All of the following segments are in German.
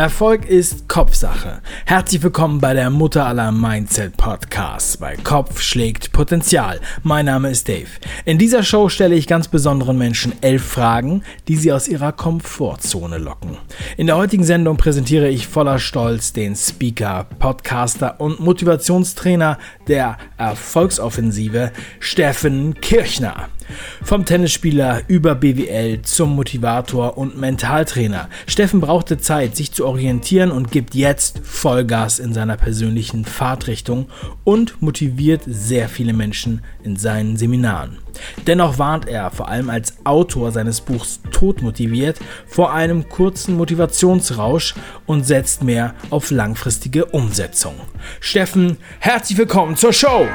Erfolg ist Kopfsache. Herzlich willkommen bei der Mutter aller Mindset Podcasts. Bei Kopf schlägt Potenzial. Mein Name ist Dave. In dieser Show stelle ich ganz besonderen Menschen elf Fragen, die sie aus ihrer Komfortzone locken. In der heutigen Sendung präsentiere ich voller Stolz den Speaker, Podcaster und Motivationstrainer der Erfolgsoffensive, Steffen Kirchner. Vom Tennisspieler über BWL zum Motivator und Mentaltrainer. Steffen brauchte Zeit, sich zu orientieren und gibt jetzt Vollgas in seiner persönlichen Fahrtrichtung und motiviert sehr viele Menschen in seinen Seminaren. Dennoch warnt er, vor allem als Autor seines Buchs Tod motiviert, vor einem kurzen Motivationsrausch und setzt mehr auf langfristige Umsetzung. Steffen, herzlich willkommen zur Show!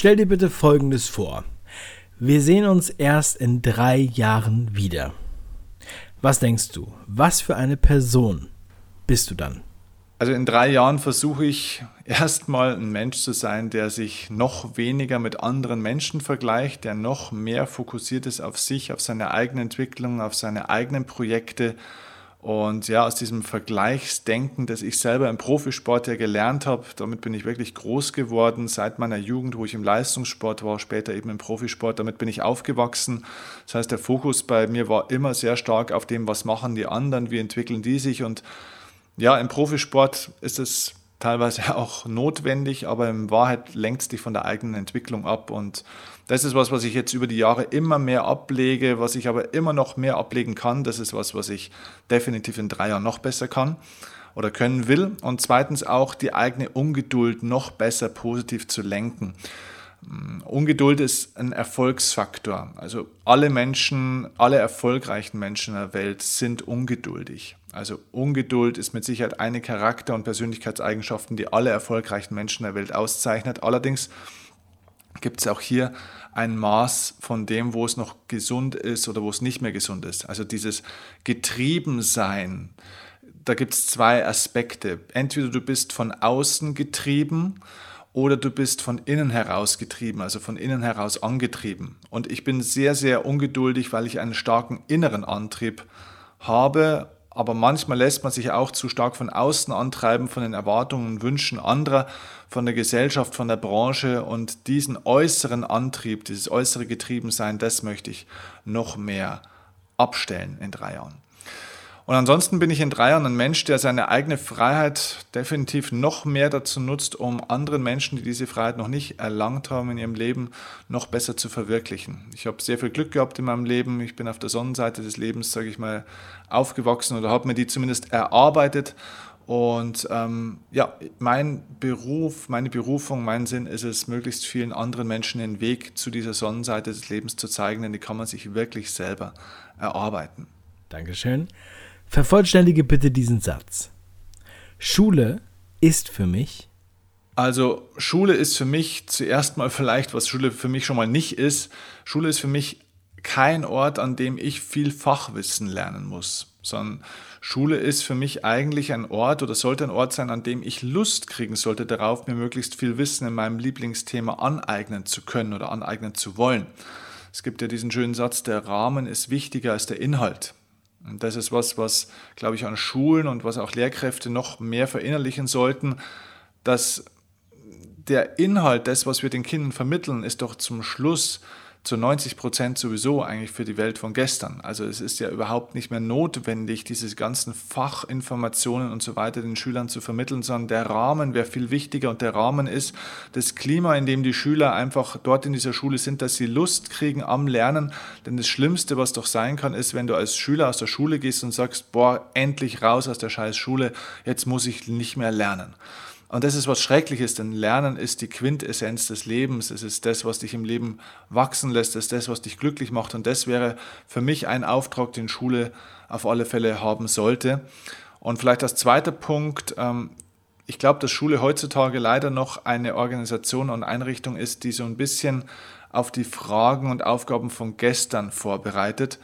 Stell dir bitte Folgendes vor. Wir sehen uns erst in drei Jahren wieder. Was denkst du? Was für eine Person bist du dann? Also in drei Jahren versuche ich erstmal ein Mensch zu sein, der sich noch weniger mit anderen Menschen vergleicht, der noch mehr fokussiert ist auf sich, auf seine eigene Entwicklung, auf seine eigenen Projekte und ja, aus diesem Vergleichsdenken, das ich selber im Profisport ja gelernt habe, damit bin ich wirklich groß geworden seit meiner Jugend, wo ich im Leistungssport war, später eben im Profisport, damit bin ich aufgewachsen. Das heißt, der Fokus bei mir war immer sehr stark auf dem, was machen die anderen, wie entwickeln die sich und ja, im Profisport ist es teilweise auch notwendig, aber in Wahrheit lenkt es dich von der eigenen Entwicklung ab. Und das ist was, was ich jetzt über die Jahre immer mehr ablege, was ich aber immer noch mehr ablegen kann. Das ist was, was ich definitiv in drei Jahren noch besser kann oder können will. Und zweitens auch die eigene Ungeduld noch besser positiv zu lenken. Mm, Ungeduld ist ein Erfolgsfaktor. Also alle Menschen, alle erfolgreichen Menschen der Welt sind ungeduldig. Also Ungeduld ist mit Sicherheit eine Charakter- und Persönlichkeitseigenschaften, die alle erfolgreichen Menschen der Welt auszeichnet. Allerdings gibt es auch hier ein Maß von dem, wo es noch gesund ist oder wo es nicht mehr gesund ist. Also dieses Getriebensein, da gibt es zwei Aspekte. Entweder du bist von außen getrieben oder du bist von innen heraus getrieben, also von innen heraus angetrieben. Und ich bin sehr, sehr ungeduldig, weil ich einen starken inneren Antrieb habe aber manchmal lässt man sich auch zu stark von außen antreiben, von den Erwartungen und Wünschen anderer, von der Gesellschaft, von der Branche und diesen äußeren Antrieb, dieses äußere Getriebensein, das möchte ich noch mehr abstellen in drei Jahren. Und ansonsten bin ich in drei Jahren ein Mensch, der seine eigene Freiheit definitiv noch mehr dazu nutzt, um anderen Menschen, die diese Freiheit noch nicht erlangt haben in ihrem Leben, noch besser zu verwirklichen. Ich habe sehr viel Glück gehabt in meinem Leben. Ich bin auf der Sonnenseite des Lebens, sage ich mal, aufgewachsen oder habe mir die zumindest erarbeitet. Und ähm, ja, mein Beruf, meine Berufung, mein Sinn ist es, möglichst vielen anderen Menschen den Weg zu dieser Sonnenseite des Lebens zu zeigen, denn die kann man sich wirklich selber erarbeiten. Dankeschön. Vervollständige bitte diesen Satz. Schule ist für mich. Also Schule ist für mich zuerst mal vielleicht, was Schule für mich schon mal nicht ist. Schule ist für mich kein Ort, an dem ich viel Fachwissen lernen muss, sondern Schule ist für mich eigentlich ein Ort oder sollte ein Ort sein, an dem ich Lust kriegen sollte darauf, mir möglichst viel Wissen in meinem Lieblingsthema aneignen zu können oder aneignen zu wollen. Es gibt ja diesen schönen Satz, der Rahmen ist wichtiger als der Inhalt. Und das ist was, was, glaube ich, an Schulen und was auch Lehrkräfte noch mehr verinnerlichen sollten, dass der Inhalt, das, was wir den Kindern vermitteln, ist doch zum Schluss zu 90 Prozent sowieso eigentlich für die Welt von gestern. Also es ist ja überhaupt nicht mehr notwendig, diese ganzen Fachinformationen und so weiter den Schülern zu vermitteln, sondern der Rahmen wäre viel wichtiger und der Rahmen ist das Klima, in dem die Schüler einfach dort in dieser Schule sind, dass sie Lust kriegen am Lernen. Denn das Schlimmste, was doch sein kann, ist, wenn du als Schüler aus der Schule gehst und sagst, boah, endlich raus aus der scheiß Schule, jetzt muss ich nicht mehr lernen. Und das ist was Schreckliches, denn Lernen ist die Quintessenz des Lebens. Es ist das, was dich im Leben wachsen lässt. Es ist das, was dich glücklich macht. Und das wäre für mich ein Auftrag, den Schule auf alle Fälle haben sollte. Und vielleicht als zweiter Punkt, ähm, ich glaube, dass Schule heutzutage leider noch eine Organisation und Einrichtung ist, die so ein bisschen auf die Fragen und Aufgaben von gestern vorbereitet.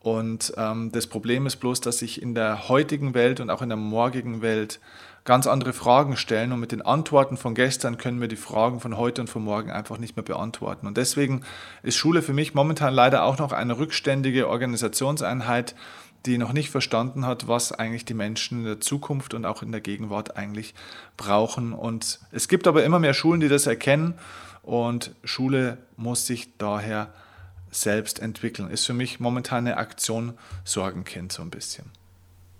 Und ähm, das Problem ist bloß, dass sich in der heutigen Welt und auch in der morgigen Welt ganz andere Fragen stellen und mit den Antworten von gestern können wir die Fragen von heute und von morgen einfach nicht mehr beantworten. Und deswegen ist Schule für mich momentan leider auch noch eine rückständige Organisationseinheit, die noch nicht verstanden hat, was eigentlich die Menschen in der Zukunft und auch in der Gegenwart eigentlich brauchen. Und es gibt aber immer mehr Schulen, die das erkennen und Schule muss sich daher selbst entwickeln. Ist für mich momentan eine Aktion Sorgenkind so ein bisschen.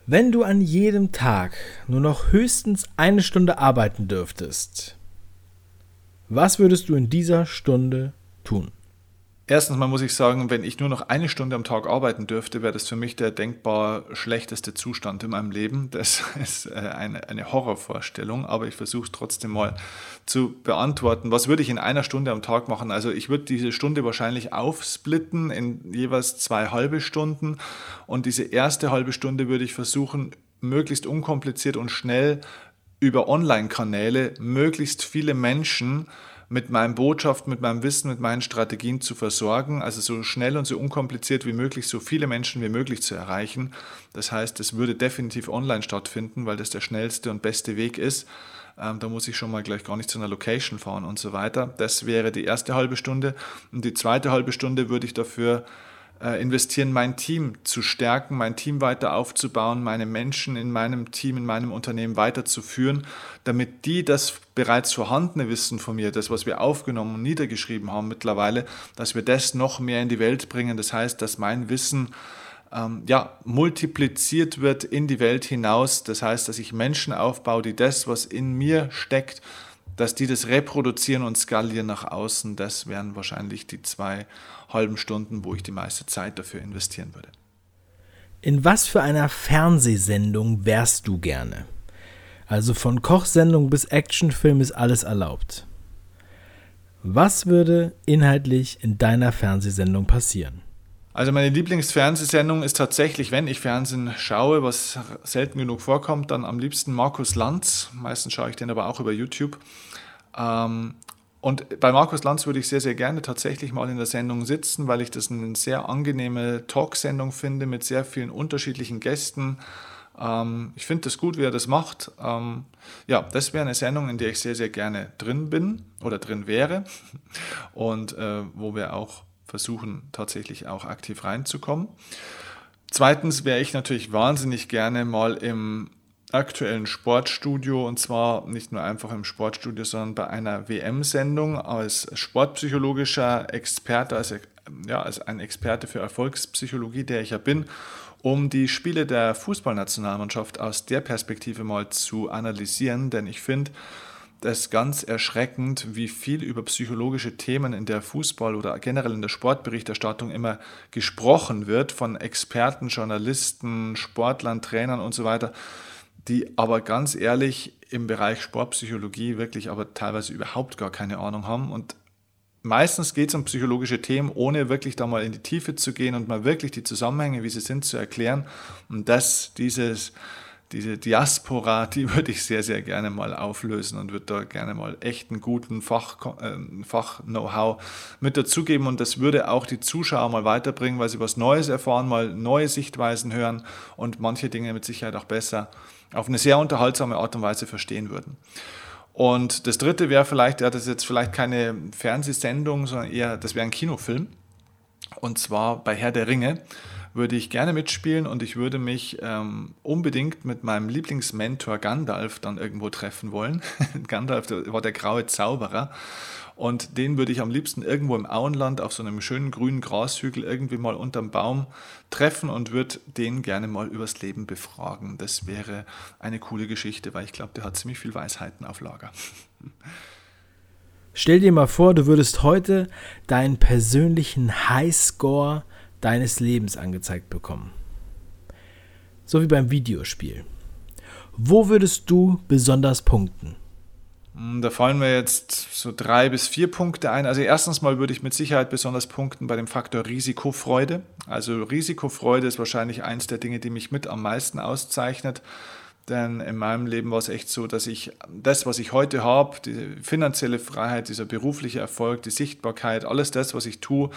Wenn du an jedem Tag nur noch höchstens eine Stunde arbeiten dürftest, was würdest du in dieser Stunde tun? Erstens mal muss ich sagen, wenn ich nur noch eine Stunde am Tag arbeiten dürfte, wäre das für mich der denkbar schlechteste Zustand in meinem Leben. Das ist äh, eine, eine Horrorvorstellung, aber ich versuche es trotzdem mal zu beantworten. Was würde ich in einer Stunde am Tag machen? Also ich würde diese Stunde wahrscheinlich aufsplitten in jeweils zwei halbe Stunden und diese erste halbe Stunde würde ich versuchen, möglichst unkompliziert und schnell über Online-Kanäle möglichst viele Menschen mit meinen Botschaften, mit meinem Wissen, mit meinen Strategien zu versorgen, also so schnell und so unkompliziert wie möglich, so viele Menschen wie möglich zu erreichen. Das heißt, es würde definitiv online stattfinden, weil das der schnellste und beste Weg ist. Ähm, da muss ich schon mal gleich gar nicht zu einer Location fahren und so weiter. Das wäre die erste halbe Stunde. Und die zweite halbe Stunde würde ich dafür investieren, mein Team zu stärken, mein Team weiter aufzubauen, meine Menschen in meinem Team, in meinem Unternehmen weiterzuführen, damit die das bereits vorhandene Wissen von mir, das, was wir aufgenommen und niedergeschrieben haben mittlerweile, dass wir das noch mehr in die Welt bringen. Das heißt, dass mein Wissen ähm, ja, multipliziert wird in die Welt hinaus. Das heißt, dass ich Menschen aufbaue, die das, was in mir steckt, dass die das reproduzieren und skalieren nach außen, das wären wahrscheinlich die zwei halben Stunden, wo ich die meiste Zeit dafür investieren würde. In was für einer Fernsehsendung wärst du gerne? Also von Kochsendung bis Actionfilm ist alles erlaubt. Was würde inhaltlich in deiner Fernsehsendung passieren? Also meine Lieblingsfernsehsendung ist tatsächlich, wenn ich Fernsehen schaue, was selten genug vorkommt, dann am liebsten Markus Lanz. Meistens schaue ich den aber auch über YouTube. Ähm, und bei Markus Lanz würde ich sehr, sehr gerne tatsächlich mal in der Sendung sitzen, weil ich das eine sehr angenehme Talksendung finde mit sehr vielen unterschiedlichen Gästen. Ähm, ich finde das gut, wie er das macht. Ähm, ja, das wäre eine Sendung, in der ich sehr, sehr gerne drin bin oder drin wäre und äh, wo wir auch versuchen tatsächlich auch aktiv reinzukommen. Zweitens wäre ich natürlich wahnsinnig gerne mal im aktuellen Sportstudio und zwar nicht nur einfach im Sportstudio, sondern bei einer WM-Sendung als sportpsychologischer Experte, als, ja, als ein Experte für Erfolgspsychologie, der ich ja bin, um die Spiele der Fußballnationalmannschaft aus der Perspektive mal zu analysieren, denn ich finde, ist ganz erschreckend, wie viel über psychologische Themen in der Fußball- oder generell in der Sportberichterstattung immer gesprochen wird von Experten, Journalisten, Sportlern, Trainern und so weiter, die aber ganz ehrlich im Bereich Sportpsychologie wirklich aber teilweise überhaupt gar keine Ahnung haben und Meistens geht es um psychologische Themen, ohne wirklich da mal in die Tiefe zu gehen und mal wirklich die Zusammenhänge, wie sie sind, zu erklären. Und das, dieses, diese Diaspora, die würde ich sehr, sehr gerne mal auflösen und würde da gerne mal echt einen guten Fach, äh, Fach-Know-how mit dazugeben. Und das würde auch die Zuschauer mal weiterbringen, weil sie was Neues erfahren, mal neue Sichtweisen hören und manche Dinge mit Sicherheit auch besser auf eine sehr unterhaltsame Art und Weise verstehen würden. Und das dritte wäre vielleicht, ja, das ist jetzt vielleicht keine Fernsehsendung, sondern eher, das wäre ein Kinofilm. Und zwar bei Herr der Ringe würde ich gerne mitspielen und ich würde mich ähm, unbedingt mit meinem Lieblingsmentor Gandalf dann irgendwo treffen wollen. Gandalf war der graue Zauberer und den würde ich am liebsten irgendwo im Auenland auf so einem schönen grünen Grashügel irgendwie mal unterm Baum treffen und würde den gerne mal übers Leben befragen. Das wäre eine coole Geschichte, weil ich glaube, der hat ziemlich viel Weisheiten auf Lager. Stell dir mal vor, du würdest heute deinen persönlichen Highscore deines Lebens angezeigt bekommen. So wie beim Videospiel. Wo würdest du besonders punkten? Hm, da fallen mir jetzt so drei bis vier Punkte ein. Also erstens mal würde ich mit Sicherheit besonders punkten bei dem Faktor Risikofreude. Also Risikofreude ist wahrscheinlich eins der Dinge, die mich mit am meisten auszeichnet. Denn in meinem Leben war es echt so, dass ich das, was ich heute habe, die finanzielle Freiheit, dieser berufliche Erfolg, die Sichtbarkeit, alles das, was ich tue,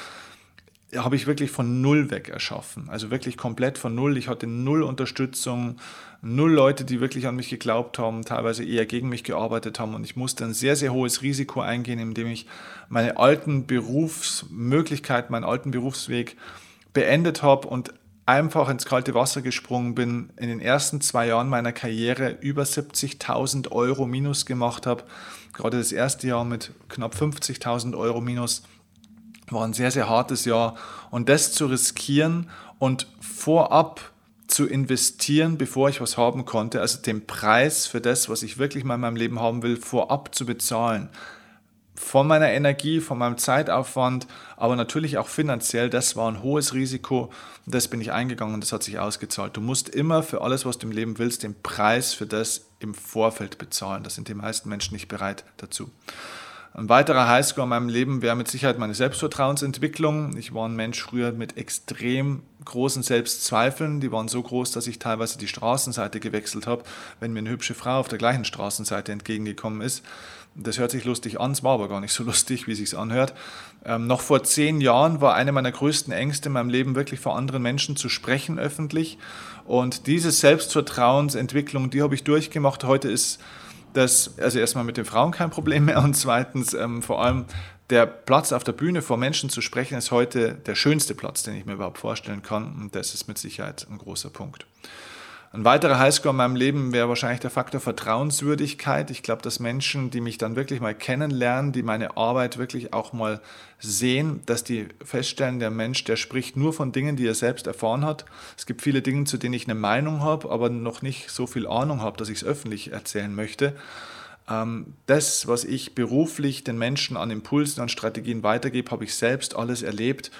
habe ich wirklich von null weg erschaffen. Also wirklich komplett von null. Ich hatte null Unterstützung, null Leute, die wirklich an mich geglaubt haben, teilweise eher gegen mich gearbeitet haben. Und ich musste ein sehr, sehr hohes Risiko eingehen, indem ich meine alten Berufsmöglichkeiten, meinen alten Berufsweg beendet habe und einfach ins kalte Wasser gesprungen bin, in den ersten zwei Jahren meiner Karriere über 70.000 Euro minus gemacht habe. Gerade das erste Jahr mit knapp 50.000 Euro minus war ein sehr, sehr hartes Jahr. Und das zu riskieren und vorab zu investieren, bevor ich was haben konnte, also den Preis für das, was ich wirklich mal in meinem Leben haben will, vorab zu bezahlen. Von meiner Energie, von meinem Zeitaufwand, aber natürlich auch finanziell, das war ein hohes Risiko das bin ich eingegangen und das hat sich ausgezahlt. Du musst immer für alles, was du im Leben willst, den Preis für das im Vorfeld bezahlen. Das sind die meisten Menschen nicht bereit dazu. Ein weiterer Highscore in meinem Leben wäre mit Sicherheit meine Selbstvertrauensentwicklung. Ich war ein Mensch früher mit extrem großen Selbstzweifeln. Die waren so groß, dass ich teilweise die Straßenseite gewechselt habe, wenn mir eine hübsche Frau auf der gleichen Straßenseite entgegengekommen ist. Das hört sich lustig an, es war aber gar nicht so lustig, wie es sich anhört. Ähm, noch vor zehn Jahren war eine meiner größten Ängste in meinem Leben wirklich vor anderen Menschen zu sprechen öffentlich. Und diese Selbstvertrauensentwicklung, die habe ich durchgemacht. Heute ist dass also erstmal mit den Frauen kein Problem mehr und zweitens ähm, vor allem der Platz auf der Bühne vor Menschen zu sprechen ist heute der schönste Platz, den ich mir überhaupt vorstellen kann und das ist mit Sicherheit ein großer Punkt. Ein weiterer Highscore in meinem Leben wäre wahrscheinlich der Faktor Vertrauenswürdigkeit. Ich glaube, dass Menschen, die mich dann wirklich mal kennenlernen, die meine Arbeit wirklich auch mal sehen, dass die feststellen, der Mensch, der spricht nur von Dingen, die er selbst erfahren hat. Es gibt viele Dinge, zu denen ich eine Meinung habe, aber noch nicht so viel Ahnung habe, dass ich es öffentlich erzählen möchte. Ähm, das, was ich beruflich den Menschen an Impulsen, an Strategien weitergebe, habe ich selbst alles erlebt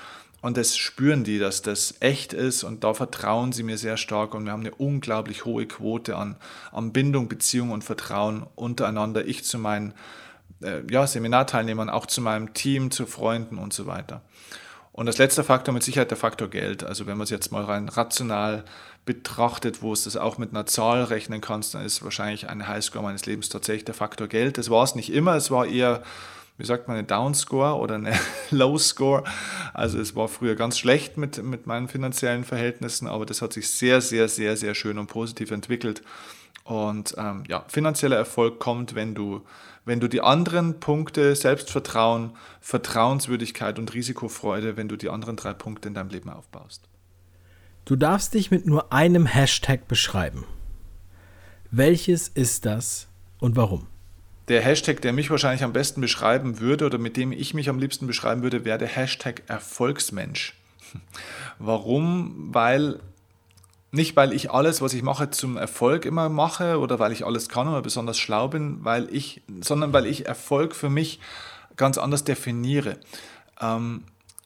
und das spüren die, dass das echt ist und da vertrauen sie mir sehr stark und wir haben eine unglaublich hohe Quote an, an Bindung, Beziehung und Vertrauen untereinander. Ich zu meinen äh, ja, Seminarteilnehmern, auch zu meinem Team, zu Freunden und so weiter. Und das letzte Faktor mit Sicherheit der Faktor Geld. Also wenn man es jetzt mal rein rational betrachtet, wo es das auch mit einer Zahl rechnen kannst, dann ist wahrscheinlich ein Highscore meines Lebens tatsächlich der Faktor Geld. Das war es nicht immer, es war eher wie sagt man, eine Downscore oder eine Low Score. Also es war früher ganz schlecht mit, mit meinen finanziellen Verhältnissen, aber das hat sich sehr, sehr, sehr, sehr schön und positiv entwickelt. Und ähm, ja, finanzieller Erfolg kommt, wenn du, wenn du die anderen Punkte, Selbstvertrauen, Vertrauenswürdigkeit und Risikofreude, wenn du die anderen drei Punkte in deinem Leben aufbaust. Du darfst dich mit nur einem Hashtag beschreiben. Welches ist das und warum? Der Hashtag, der mich wahrscheinlich am besten beschreiben würde oder mit dem ich mich am liebsten beschreiben würde, wäre der Hashtag Erfolgsmensch. Warum? Weil nicht, weil ich alles, was ich mache, zum Erfolg immer mache oder weil ich alles kann oder besonders schlau bin, weil ich, sondern weil ich Erfolg für mich ganz anders definiere. Ähm,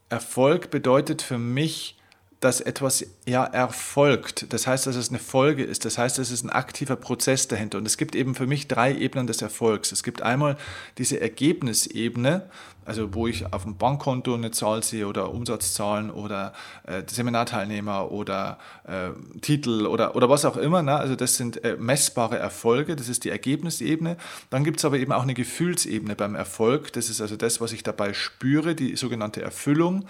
Erfolg bedeutet für mich, dass etwas ja erfolgt. Das heißt, dass es eine Folge ist. Das heißt, es ist ein aktiver Prozess dahinter. Und es gibt eben für mich drei Ebenen des Erfolgs. Es gibt einmal diese Ergebnisebene, also wo ich auf dem Bankkonto eine Zahl sehe oder Umsatzzahlen oder äh, Seminarteilnehmer oder äh, Titel oder, oder was auch immer. Ne? Also das sind äh, messbare Erfolge, das ist die Ergebnisebene. Dann gibt es aber eben auch eine Gefühlsebene beim Erfolg. Das ist also das, was ich dabei spüre, die sogenannte Erfüllung.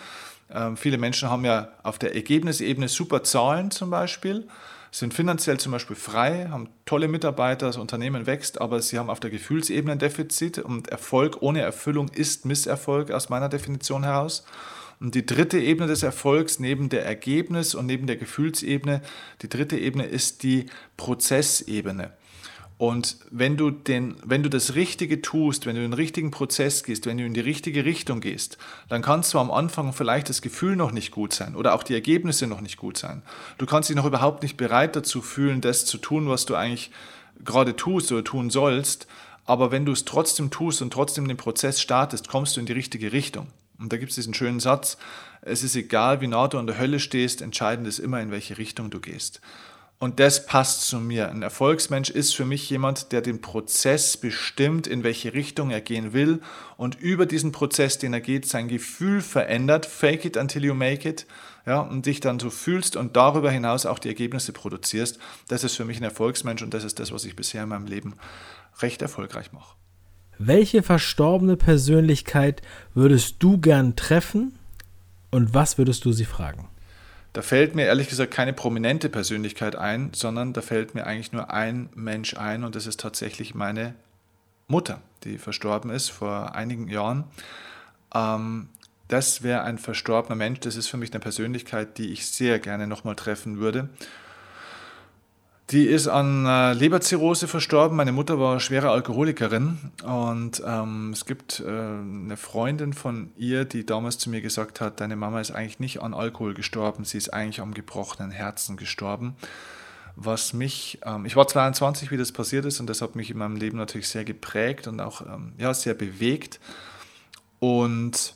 Ähm, viele Menschen haben ja auf der Ergebnisebene super Zahlen zum Beispiel, sind finanziell zum Beispiel frei, haben tolle Mitarbeiter, das Unternehmen wächst, aber sie haben auf der Gefühlsebene ein Defizit und Erfolg ohne Erfüllung ist Misserfolg aus meiner Definition heraus. Und die dritte Ebene des Erfolgs neben der Ergebnis- und neben der Gefühlsebene, die dritte Ebene ist die Prozessebene. Und wenn du, den, wenn du das Richtige tust, wenn du den richtigen Prozess gehst, wenn du in die richtige Richtung gehst, dann kannst du am Anfang vielleicht das Gefühl noch nicht gut sein oder auch die Ergebnisse noch nicht gut sein. Du kannst dich noch überhaupt nicht bereit dazu fühlen, das zu tun, was du eigentlich gerade tust oder tun sollst. Aber wenn du es trotzdem tust und trotzdem den Prozess startest, kommst du in die richtige Richtung. Und da gibt es diesen schönen Satz, es ist egal, wie nah du an der Hölle stehst, entscheidend ist immer, in welche Richtung du gehst. Und das passt zu mir. Ein Erfolgsmensch ist für mich jemand, der den Prozess bestimmt, in welche Richtung er gehen will und über diesen Prozess, den er geht, sein Gefühl verändert. Fake it until you make it. Ja, und dich dann so fühlst und darüber hinaus auch die Ergebnisse produzierst. Das ist für mich ein Erfolgsmensch und das ist das, was ich bisher in meinem Leben recht erfolgreich mache. Welche verstorbene Persönlichkeit würdest du gern treffen und was würdest du sie fragen? Da fällt mir ehrlich gesagt keine prominente Persönlichkeit ein, sondern da fällt mir eigentlich nur ein Mensch ein und das ist tatsächlich meine Mutter, die verstorben ist vor einigen Jahren. Ähm, das wäre ein verstorbener Mensch, das ist für mich eine Persönlichkeit, die ich sehr gerne nochmal treffen würde. Die ist an äh, Leberzirrhose verstorben. Meine Mutter war schwere Alkoholikerin und ähm, es gibt äh, eine Freundin von ihr, die damals zu mir gesagt hat, deine Mama ist eigentlich nicht an Alkohol gestorben, sie ist eigentlich am gebrochenen Herzen gestorben. Was mich, ähm, ich war 22, wie das passiert ist und das hat mich in meinem Leben natürlich sehr geprägt und auch ähm, ja, sehr bewegt. Und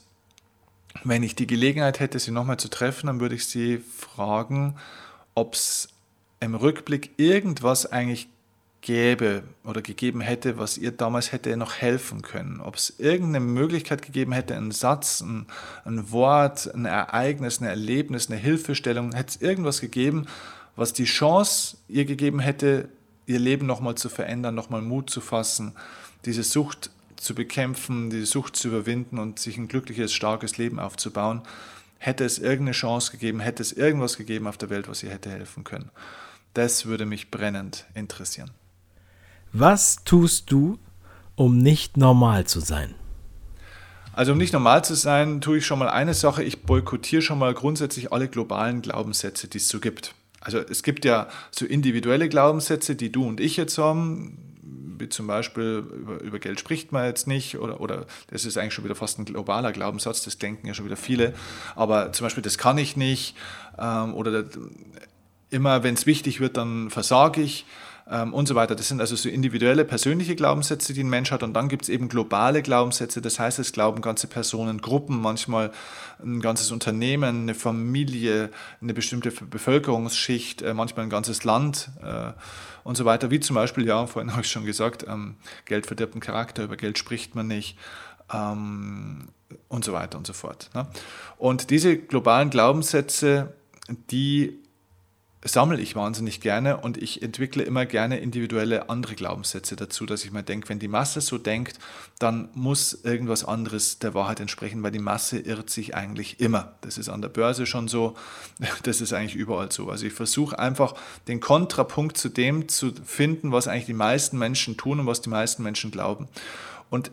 wenn ich die Gelegenheit hätte, sie nochmal zu treffen, dann würde ich sie fragen, ob es im Rückblick irgendwas eigentlich gäbe oder gegeben hätte, was ihr damals hätte noch helfen können. Ob es irgendeine Möglichkeit gegeben hätte, einen Satz, ein, ein Wort, ein Ereignis, ein Erlebnis, eine Hilfestellung, hätte es irgendwas gegeben, was die Chance ihr gegeben hätte, ihr Leben nochmal zu verändern, nochmal Mut zu fassen, diese Sucht zu bekämpfen, diese Sucht zu überwinden und sich ein glückliches, starkes Leben aufzubauen. Hätte es irgendeine Chance gegeben, hätte es irgendwas gegeben auf der Welt, was ihr hätte helfen können. Das würde mich brennend interessieren. Was tust du, um nicht normal zu sein? Also um nicht normal zu sein, tue ich schon mal eine Sache. Ich boykottiere schon mal grundsätzlich alle globalen Glaubenssätze, die es so gibt. Also es gibt ja so individuelle Glaubenssätze, die du und ich jetzt haben, wie zum Beispiel über, über, Geld spricht man jetzt nicht oder, oder das ist eigentlich schon wieder fast ein globaler Glaubenssatz, das denken ja schon wieder viele, aber zum Beispiel das kann ich nicht ähm, oder immer wenn es wichtig wird, dann versage ich ähm, und so weiter. Das sind also so individuelle, persönliche Glaubenssätze, die ein Mensch hat. Und dann gibt es eben globale Glaubenssätze, das heißt, es glauben ganze Personen, Gruppen, manchmal ein ganzes Unternehmen, eine Familie, eine bestimmte Bevölkerungsschicht, äh, manchmal ein ganzes Land äh, und so weiter. Wie zum Beispiel, ja, vorhin habe ich schon gesagt, ähm, Geld verdirbt den Charakter, über Geld spricht man nicht. Ähm, und so weiter und so fort. Ne? Und diese globalen Glaubenssätze, die sammle ich wahnsinnig gerne und ich entwickle immer gerne individuelle andere Glaubenssätze dazu, dass ich mir denke, wenn die Masse so denkt, dann muss irgendwas anderes der Wahrheit entsprechen, weil die Masse irrt sich eigentlich immer. Das ist an der Börse schon so, das ist eigentlich überall so. Also ich versuche einfach den Kontrapunkt zu dem zu finden, was eigentlich die meisten Menschen tun und was die meisten Menschen glauben. Und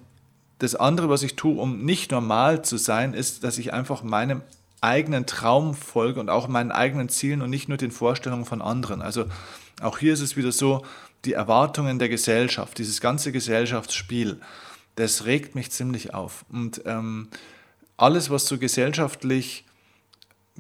das andere, was ich tue, um nicht normal zu sein, ist, dass ich einfach meinem eigenen Traum folge und auch meinen eigenen Zielen und nicht nur den Vorstellungen von anderen. Also auch hier ist es wieder so, die Erwartungen der Gesellschaft, dieses ganze Gesellschaftsspiel, das regt mich ziemlich auf. Und ähm, alles, was so gesellschaftlich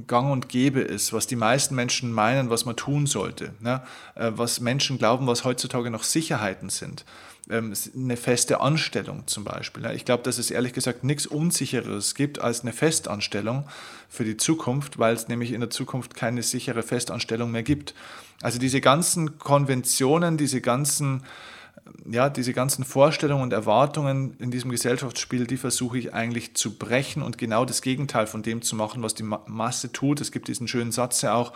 gang und gäbe ist, was die meisten Menschen meinen, was man tun sollte, ne? Äh, was Menschen glauben, was heutzutage noch Sicherheiten sind, ähm, eine feste Anstellung zum Beispiel. Ich glaube, dass es ehrlich gesagt nichts Unsicheres gibt als eine Festanstellung für die Zukunft, weil es nämlich in der Zukunft keine sichere Festanstellung mehr gibt. Also diese ganzen Konventionen, diese ganzen ja, diese ganzen Vorstellungen und Erwartungen in diesem Gesellschaftsspiel, die versuche ich eigentlich zu brechen und genau das Gegenteil von dem zu machen, was die Masse tut. Es gibt diesen schönen Satz ja auch,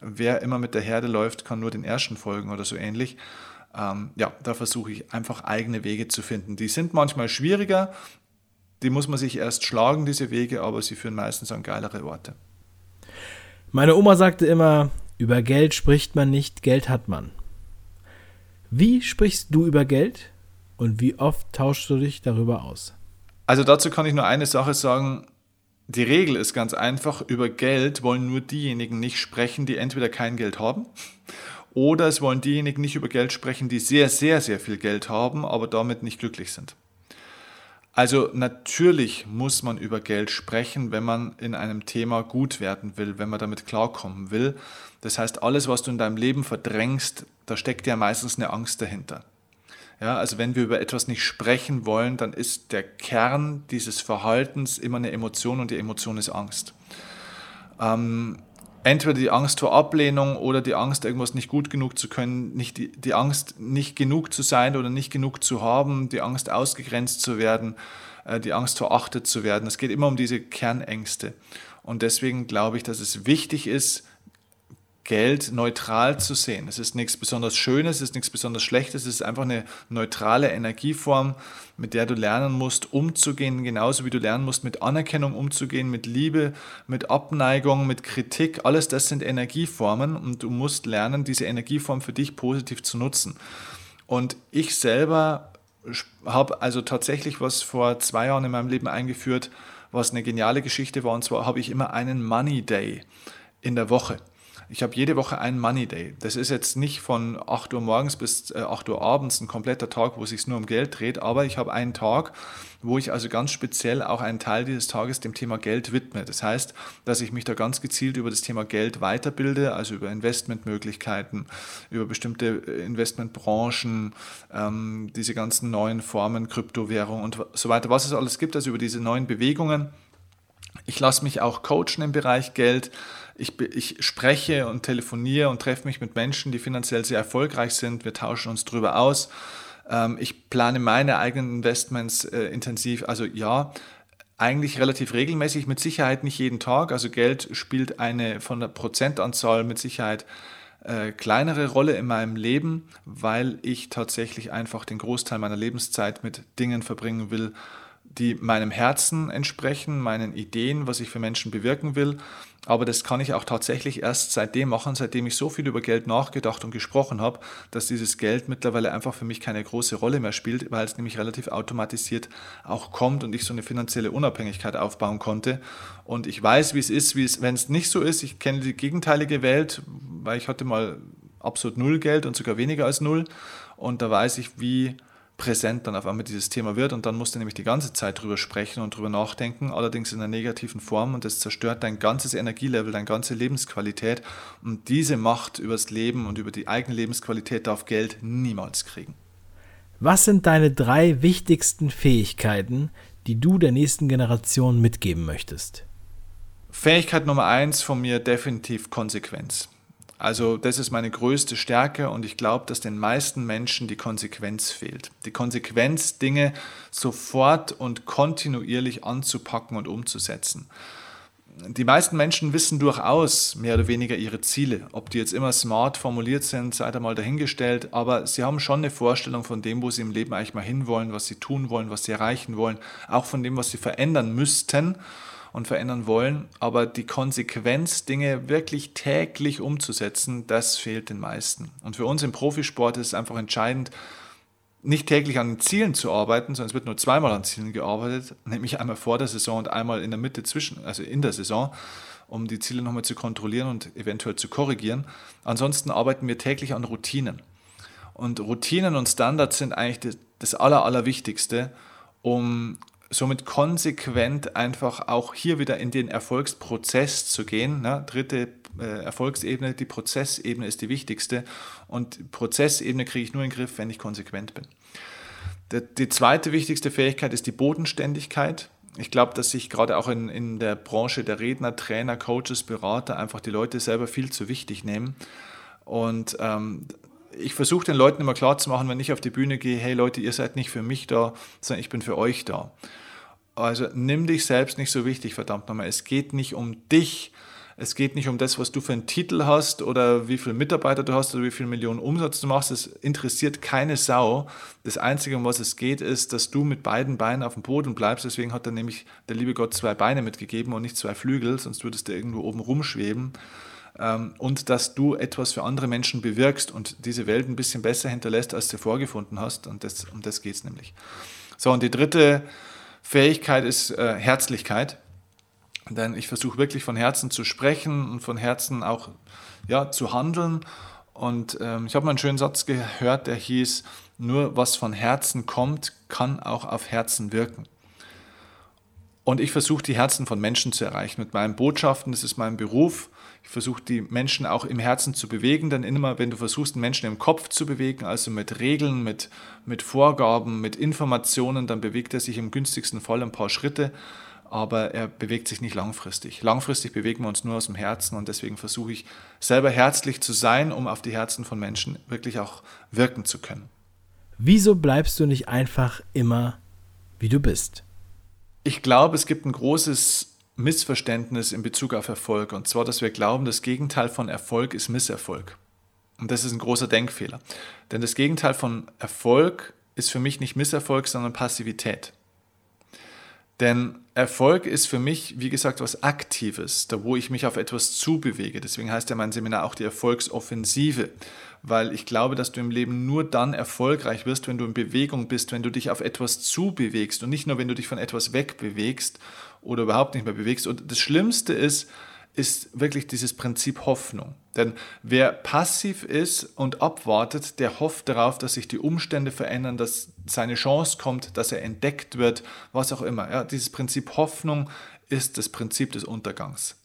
wer immer mit der Herde läuft, kann nur den Ersten folgen oder so ähnlich ähm, ja, da versuche ich einfach eigene Wege zu finden. Die sind manchmal schwieriger, die muss man sich erst schlagen, diese Wege, aber sie führen meistens an geilere Orte. Meine Oma sagte immer, über Geld spricht man nicht, Geld hat man. Wie sprichst du über Geld und wie oft tauschst du dich darüber aus? Also dazu kann ich nur eine Sache sagen. Die Regel ist ganz einfach, über Geld wollen nur diejenigen nicht sprechen, die entweder kein Geld haben oder es wollen diejenigen nicht über Geld sprechen, die sehr, sehr, sehr viel Geld haben, aber damit nicht glücklich sind. Also natürlich muss man über Geld sprechen, wenn man in einem Thema gut werden will, wenn man damit klarkommen will. Das heißt, alles, was du in deinem Leben verdrängst, da steckt ja meistens eine Angst dahinter. Ja, also wenn wir über etwas nicht sprechen wollen, dann ist der Kern dieses Verhaltens immer eine Emotion und die Emotion ist Angst. Ähm, entweder die Angst vor Ablehnung oder die Angst, irgendwas nicht gut genug zu können, nicht die, die Angst, nicht genug zu sein oder nicht genug zu haben, die Angst, ausgegrenzt zu werden, äh, die Angst, verachtet zu werden. Es geht immer um diese Kernängste. Und deswegen glaube ich, dass es wichtig ist, Geld neutral zu sehen. Es ist nichts besonders Schönes, es ist nichts besonders Schlechtes, es ist einfach eine neutrale Energieform, mit der du lernen musst, umzugehen, genauso wie du lernen musst, mit Anerkennung umzugehen, mit Liebe, mit Abneigung, mit Kritik. Alles das sind Energieformen und du musst lernen, diese Energieform für dich positiv zu nutzen. Und ich selber habe also tatsächlich was vor zwei Jahren in meinem Leben eingeführt, was eine geniale Geschichte war. Und zwar habe ich immer einen Money Day in der Woche. Ich habe jede Woche einen Money Day. Das ist jetzt nicht von 8 Uhr morgens bis 8 äh, Uhr abends ein kompletter Tag, wo es sich nur um Geld dreht, aber ich habe einen Tag, wo ich also ganz speziell auch einen Teil dieses Tages dem Thema Geld widme. Das heißt, dass ich mich da ganz gezielt über das Thema Geld weiterbilde, also über Investmentmöglichkeiten, über bestimmte äh, Investmentbranchen, ähm, diese ganzen neuen Formen, Kryptowährung und so weiter, was es alles gibt, also über diese neuen Bewegungen. Ich lasse mich auch coachen im Bereich Geld ich, ich spreche und telefoniere und treffe mich mit Menschen, die finanziell sehr erfolgreich sind. Wir tauschen uns darüber aus. Ähm, ich plane meine eigenen Investments äh, intensiv. Also ja, eigentlich relativ regelmäßig, mit Sicherheit nicht jeden Tag. Also Geld spielt eine von der Prozentanzahl mit Sicherheit äh, kleinere Rolle in meinem Leben, weil ich tatsächlich einfach den Großteil meiner Lebenszeit mit Dingen verbringen will, die meinem Herzen entsprechen, meinen Ideen, was ich für Menschen bewirken will. Aber das kann ich auch tatsächlich erst seitdem machen, seitdem ich so viel über Geld nachgedacht und gesprochen habe, dass dieses Geld mittlerweile einfach für mich keine große Rolle mehr spielt, weil es nämlich relativ automatisiert auch kommt und ich so eine finanzielle Unabhängigkeit aufbauen konnte. Und ich weiß, wie es ist, wie es, wenn es nicht so ist. Ich kenne die gegenteilige Welt, weil ich hatte mal absolut null Geld und sogar weniger als null. Und da weiß ich, wie präsent dann auf einmal dieses Thema wird und dann musst du nämlich die ganze Zeit drüber sprechen und drüber nachdenken, allerdings in einer negativen Form und das zerstört dein ganzes Energielevel, deine ganze Lebensqualität und diese Macht übers Leben und über die eigene Lebensqualität darf Geld niemals kriegen. Was sind deine drei wichtigsten Fähigkeiten, die du der nächsten Generation mitgeben möchtest? Fähigkeit Nummer eins von mir definitiv Konsequenz. Also das ist meine größte Stärke und ich glaube, dass den meisten Menschen die Konsequenz fehlt. Die Konsequenz, Dinge sofort und kontinuierlich anzupacken und umzusetzen. Die meisten Menschen wissen durchaus mehr oder weniger ihre Ziele. Ob die jetzt immer smart formuliert sind, sei da mal dahingestellt, aber sie haben schon eine Vorstellung von dem, wo sie im Leben eigentlich mal hinwollen, was sie tun wollen, was sie erreichen wollen, auch von dem, was sie verändern müssten und verändern wollen. Aber die Konsequenz, Dinge wirklich täglich umzusetzen, das fehlt den meisten. Und für uns im Profisport ist es einfach entscheidend, nicht täglich an den Zielen zu arbeiten, sondern es wird nur zweimal an Zielen gearbeitet, nämlich einmal vor der Saison und einmal in der Mitte zwischen, also in der Saison, um die Ziele nochmal zu kontrollieren und eventuell zu korrigieren. Ansonsten arbeiten wir täglich an Routinen. Und Routinen und Standards sind eigentlich das, das Aller, Allerwichtigste, um somit konsequent einfach auch hier wieder in den Erfolgsprozess zu gehen. Ne? Dritte äh, Erfolgsebene, die Prozessebene ist die wichtigste und Prozessebene kriege ich nur in den Griff, wenn ich konsequent bin. Die, die zweite wichtigste Fähigkeit ist die Bodenständigkeit. Ich glaube, dass sich gerade auch in, in der Branche der Redner, Trainer, Coaches, Berater einfach die Leute selber viel zu wichtig nehmen. Und ähm, ich versuche den Leuten immer klar zu machen, wenn ich auf die Bühne gehe, hey Leute, ihr seid nicht für mich da, sondern ich bin für euch da. Also nimm dich selbst nicht so wichtig, verdammt nochmal. Es geht nicht um dich. Es geht nicht um das, was du für einen Titel hast oder wie viele Mitarbeiter du hast oder wie viel Millionen Umsatz du machst. Es interessiert keine Sau. Das Einzige, um was es geht, ist, dass du mit beiden Beinen auf dem Boden bleibst. Deswegen hat er nämlich der liebe Gott zwei Beine mitgegeben und nicht zwei Flügel, sonst würdest du irgendwo oben rumschweben. Ähm, und dass du etwas für andere Menschen bewirkst und diese Welt ein bisschen besser hinterlässt, als du vorgefunden hast. Und das, um das geht es nämlich. So, und die dritte Fähigkeit ist äh, Herzlichkeit. Denn ich versuche wirklich von Herzen zu sprechen und von Herzen auch ja, zu handeln. Und ähm, ich habe mal einen schönen Satz gehört, der hieß, nur was von Herzen kommt, kann auch auf Herzen wirken. Und ich versuche die Herzen von Menschen zu erreichen mit meinen Botschaften, das ist mein Beruf. Ich versuche die Menschen auch im Herzen zu bewegen, denn immer, wenn du versuchst, einen Menschen im Kopf zu bewegen, also mit Regeln, mit, mit Vorgaben, mit Informationen, dann bewegt er sich im günstigsten Fall ein paar Schritte. aber er bewegt sich nicht langfristig. Langfristig bewegen wir uns nur aus dem Herzen und deswegen versuche ich selber herzlich zu sein, um auf die Herzen von Menschen wirklich auch wirken zu können. Wieso bleibst du nicht einfach immer, wie du bist? Ich glaube, es gibt ein großes Missverständnis in Bezug auf Erfolg und zwar, dass wir glauben, das Gegenteil von Erfolg ist Misserfolg. Und das ist ein großer Denkfehler. Denn das Gegenteil von Erfolg ist für mich nicht Misserfolg, sondern Passivität. Denn Erfolg ist für mich, wie gesagt, was Aktives, da wo ich mich auf etwas zubewege. Deswegen heißt ja mein Seminar auch die Erfolgsoffensive, weil ich glaube, dass du im Leben nur dann erfolgreich wirst, wenn du in Bewegung bist, wenn du dich auf etwas zubewegst und nicht nur, wenn du dich von etwas wegbewegst oder überhaupt nicht mehr bewegst. Und das Schlimmste ist, ist wirklich dieses Prinzip Hoffnung. Denn wer passiv ist und abwartet, der hofft darauf, dass sich die Umstände verändern, dass seine Chance kommt, dass er entdeckt wird, was auch immer. Ja, dieses Prinzip Hoffnung ist das Prinzip des Untergangs.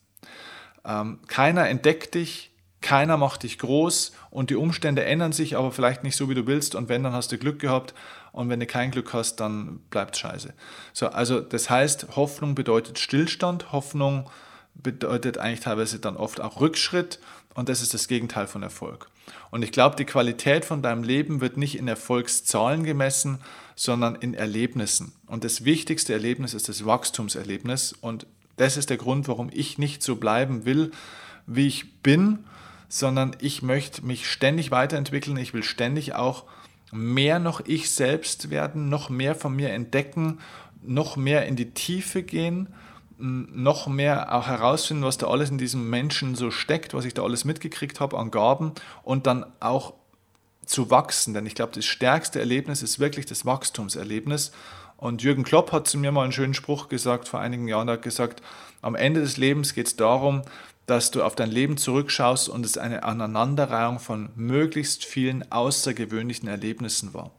Ähm, keiner entdeckt dich, keiner macht dich groß und die Umstände ändern sich, aber vielleicht nicht so, wie du willst. Und wenn, dann hast du Glück gehabt. Und wenn du kein Glück hast, dann bleibt scheiße. So, also das heißt, Hoffnung bedeutet Stillstand, Hoffnung bedeutet eigentlich teilweise dann oft auch Rückschritt und das ist das Gegenteil von Erfolg. Und ich glaube, die Qualität von deinem Leben wird nicht in Erfolgszahlen gemessen, sondern in Erlebnissen. Und das wichtigste Erlebnis ist das Wachstumserlebnis. Und das ist der Grund, warum ich nicht so bleiben will, wie ich bin, sondern ich möchte mich ständig weiterentwickeln. Ich will ständig auch mehr noch ich selbst werden, noch mehr von mir entdecken, noch mehr in die Tiefe gehen noch mehr auch herausfinden, was da alles in diesem Menschen so steckt, was ich da alles mitgekriegt habe an Gaben und dann auch zu wachsen. Denn ich glaube, das stärkste Erlebnis ist wirklich das Wachstumserlebnis. Und Jürgen Klopp hat zu mir mal einen schönen Spruch gesagt, vor einigen Jahren, er hat gesagt, am Ende des Lebens geht es darum, dass du auf dein Leben zurückschaust und es eine Aneinanderreihung von möglichst vielen außergewöhnlichen Erlebnissen war.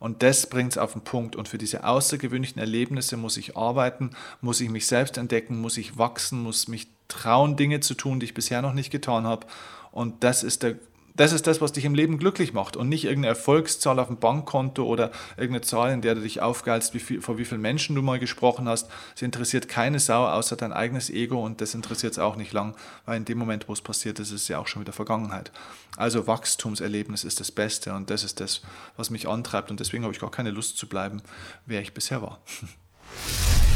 Und das bringt es auf den Punkt. Und für diese außergewöhnlichen Erlebnisse muss ich arbeiten, muss ich mich selbst entdecken, muss ich wachsen, muss mich trauen, Dinge zu tun, die ich bisher noch nicht getan habe. Und das ist der das ist das, was dich im Leben glücklich macht und nicht irgendeine Erfolgszahl auf dem Bankkonto oder irgendeine Zahl, in der du dich aufgeilst, wie viel, vor wie vielen Menschen du mal gesprochen hast. Es interessiert keine Sau außer dein eigenes Ego und das interessiert es auch nicht lang, weil in dem Moment, wo es passiert ist, ist es ja auch schon wieder Vergangenheit. Also Wachstumserlebnis ist das Beste und das ist das, was mich antreibt und deswegen habe ich gar keine Lust zu bleiben, wer ich bisher war.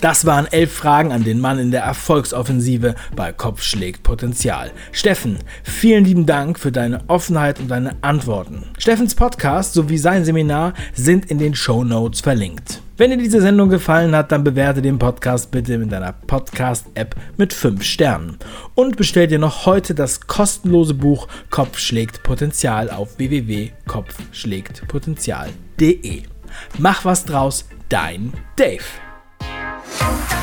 Das waren elf Fragen an den Mann in der Erfolgsoffensive bei Kopf schlägt Potenzial. Steffen, vielen lieben Dank für deine Offenheit und deine Antworten. Steffens Podcast sowie sein Seminar sind in den Show Notes verlinkt. Wenn dir diese Sendung gefallen hat, dann bewerte den Podcast bitte in deiner Podcast-App mit 5 Sternen. Und bestell dir noch heute das kostenlose Buch Kopf schlägt Potenzial auf www.kopfschlägtpotenzial.de. Mach was draus, dein Dave. Bye.